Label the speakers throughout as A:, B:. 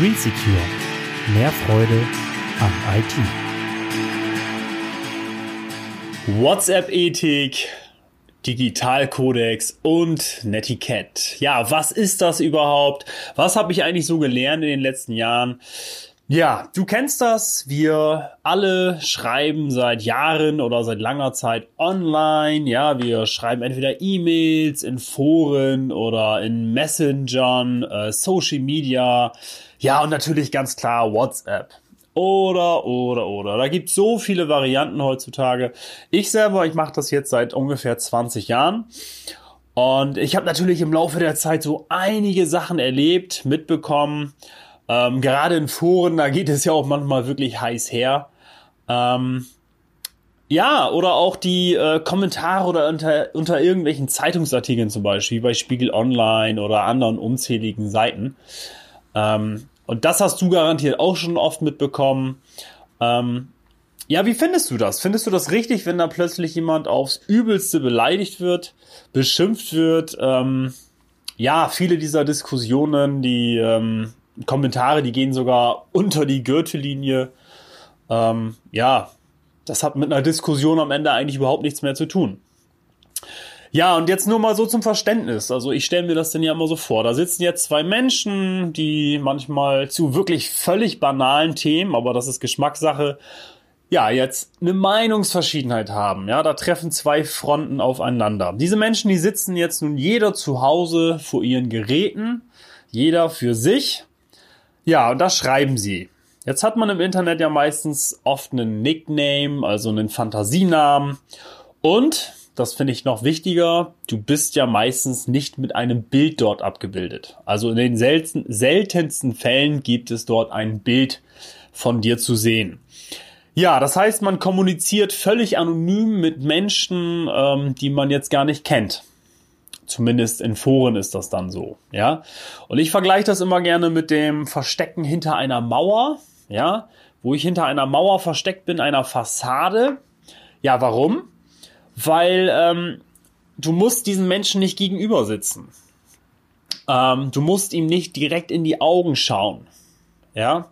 A: Green Secure. Mehr Freude am IT.
B: WhatsApp-Ethik, Digitalkodex und Netiquette. Ja, was ist das überhaupt? Was habe ich eigentlich so gelernt in den letzten Jahren? Ja, du kennst das. Wir alle schreiben seit Jahren oder seit langer Zeit online. Ja, wir schreiben entweder E-Mails in Foren oder in Messengern, äh, Social Media. Ja, und natürlich ganz klar WhatsApp. Oder, oder, oder. Da gibt so viele Varianten heutzutage. Ich selber, ich mache das jetzt seit ungefähr 20 Jahren. Und ich habe natürlich im Laufe der Zeit so einige Sachen erlebt, mitbekommen. Ähm, gerade in Foren, da geht es ja auch manchmal wirklich heiß her. Ähm, ja, oder auch die äh, Kommentare oder unter, unter irgendwelchen Zeitungsartikeln zum Beispiel, wie bei Spiegel Online oder anderen unzähligen Seiten. Ähm, und das hast du garantiert auch schon oft mitbekommen. Ähm, ja, wie findest du das? Findest du das richtig, wenn da plötzlich jemand aufs Übelste beleidigt wird, beschimpft wird? Ähm, ja, viele dieser Diskussionen, die ähm, Kommentare, die gehen sogar unter die Gürtellinie. Ähm, ja, das hat mit einer Diskussion am Ende eigentlich überhaupt nichts mehr zu tun. Ja, und jetzt nur mal so zum Verständnis. Also ich stelle mir das denn ja immer so vor. Da sitzen jetzt zwei Menschen, die manchmal zu wirklich völlig banalen Themen, aber das ist Geschmackssache, ja, jetzt eine Meinungsverschiedenheit haben. Ja, da treffen zwei Fronten aufeinander. Diese Menschen, die sitzen jetzt nun jeder zu Hause vor ihren Geräten, jeder für sich ja, und da schreiben sie. Jetzt hat man im Internet ja meistens oft einen Nickname, also einen Fantasienamen. Und, das finde ich noch wichtiger, du bist ja meistens nicht mit einem Bild dort abgebildet. Also in den selten, seltensten Fällen gibt es dort ein Bild von dir zu sehen. Ja, das heißt, man kommuniziert völlig anonym mit Menschen, ähm, die man jetzt gar nicht kennt. Zumindest in Foren ist das dann so, ja. Und ich vergleiche das immer gerne mit dem Verstecken hinter einer Mauer, ja, wo ich hinter einer Mauer versteckt bin, einer Fassade. Ja, warum? Weil ähm, du musst diesen Menschen nicht gegenüber sitzen. Ähm, du musst ihm nicht direkt in die Augen schauen, ja.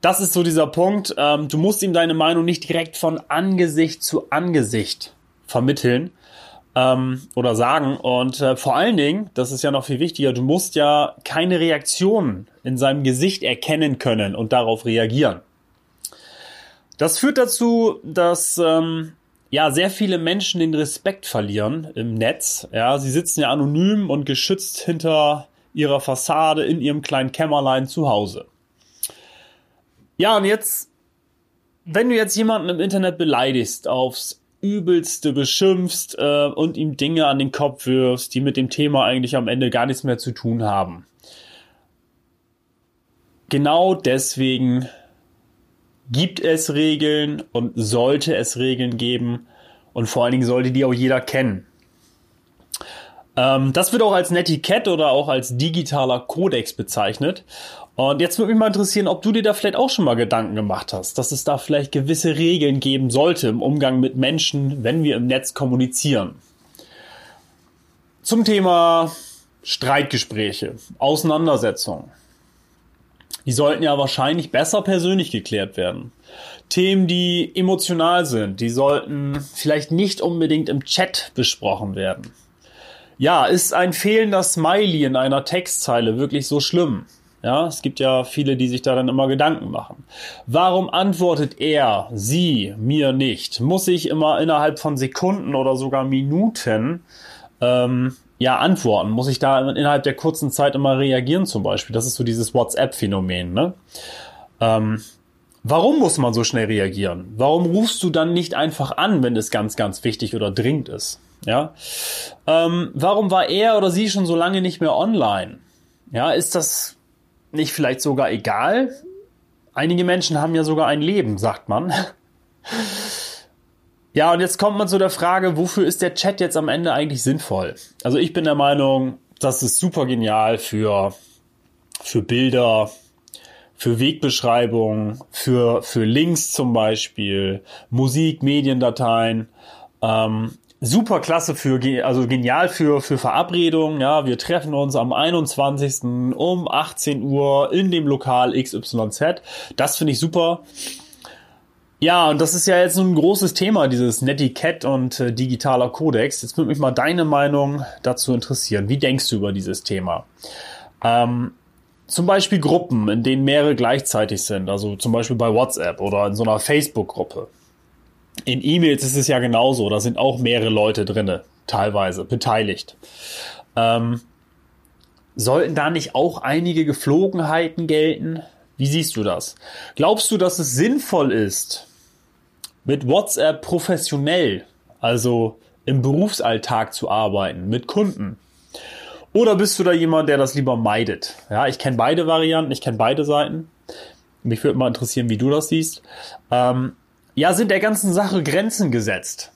B: Das ist so dieser Punkt. Ähm, du musst ihm deine Meinung nicht direkt von Angesicht zu Angesicht vermitteln, ähm, oder sagen. Und äh, vor allen Dingen, das ist ja noch viel wichtiger, du musst ja keine Reaktion in seinem Gesicht erkennen können und darauf reagieren. Das führt dazu, dass ähm, ja sehr viele Menschen den Respekt verlieren im Netz. Ja, sie sitzen ja anonym und geschützt hinter ihrer Fassade in ihrem kleinen Kämmerlein zu Hause. Ja, und jetzt, wenn du jetzt jemanden im Internet beleidigst aufs übelste beschimpfst äh, und ihm Dinge an den Kopf wirfst, die mit dem Thema eigentlich am Ende gar nichts mehr zu tun haben. Genau deswegen gibt es Regeln und sollte es Regeln geben und vor allen Dingen sollte die auch jeder kennen. Ähm, das wird auch als Netiquette oder auch als digitaler Kodex bezeichnet. Und jetzt würde mich mal interessieren, ob du dir da vielleicht auch schon mal Gedanken gemacht hast, dass es da vielleicht gewisse Regeln geben sollte im Umgang mit Menschen, wenn wir im Netz kommunizieren. Zum Thema Streitgespräche, Auseinandersetzungen. Die sollten ja wahrscheinlich besser persönlich geklärt werden. Themen, die emotional sind, die sollten vielleicht nicht unbedingt im Chat besprochen werden. Ja, ist ein fehlender Smiley in einer Textzeile wirklich so schlimm? Ja, es gibt ja viele, die sich da dann immer Gedanken machen. Warum antwortet er, sie, mir nicht? Muss ich immer innerhalb von Sekunden oder sogar Minuten ähm, ja antworten? Muss ich da innerhalb der kurzen Zeit immer reagieren zum Beispiel? Das ist so dieses WhatsApp-Phänomen. Ne? Ähm, warum muss man so schnell reagieren? Warum rufst du dann nicht einfach an, wenn es ganz, ganz wichtig oder dringend ist? Ja. Ähm, warum war er oder sie schon so lange nicht mehr online? Ja, ist das nicht vielleicht sogar egal? Einige Menschen haben ja sogar ein Leben, sagt man. Ja, und jetzt kommt man zu der Frage, wofür ist der Chat jetzt am Ende eigentlich sinnvoll? Also ich bin der Meinung, das ist super genial für, für Bilder, für Wegbeschreibungen, für, für Links zum Beispiel, Musik, Mediendateien. Ähm, super klasse für, also genial für, für Verabredungen. Ja, wir treffen uns am 21. um 18 Uhr in dem Lokal XYZ. Das finde ich super. Ja, und das ist ja jetzt ein großes Thema, dieses Netiquette und äh, digitaler Kodex. Jetzt würde mich mal deine Meinung dazu interessieren. Wie denkst du über dieses Thema? Ähm, zum Beispiel Gruppen, in denen mehrere gleichzeitig sind, also zum Beispiel bei WhatsApp oder in so einer Facebook-Gruppe. In E-Mails ist es ja genauso, da sind auch mehrere Leute drinne, teilweise beteiligt. Ähm, sollten da nicht auch einige Geflogenheiten gelten? Wie siehst du das? Glaubst du, dass es sinnvoll ist, mit WhatsApp professionell, also im Berufsalltag zu arbeiten, mit Kunden? Oder bist du da jemand, der das lieber meidet? Ja, ich kenne beide Varianten, ich kenne beide Seiten. Mich würde mal interessieren, wie du das siehst. Ähm, ja, sind der ganzen Sache Grenzen gesetzt?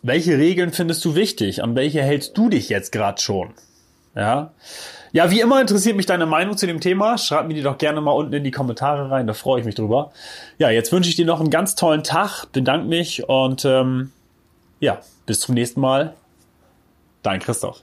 B: Welche Regeln findest du wichtig? An welche hältst du dich jetzt gerade schon? Ja. Ja, wie immer interessiert mich deine Meinung zu dem Thema. Schreib mir die doch gerne mal unten in die Kommentare rein, da freue ich mich drüber. Ja, jetzt wünsche ich dir noch einen ganz tollen Tag, bedanke mich und ähm, ja, bis zum nächsten Mal. Dein Christoph.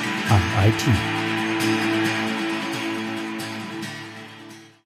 C: an IT.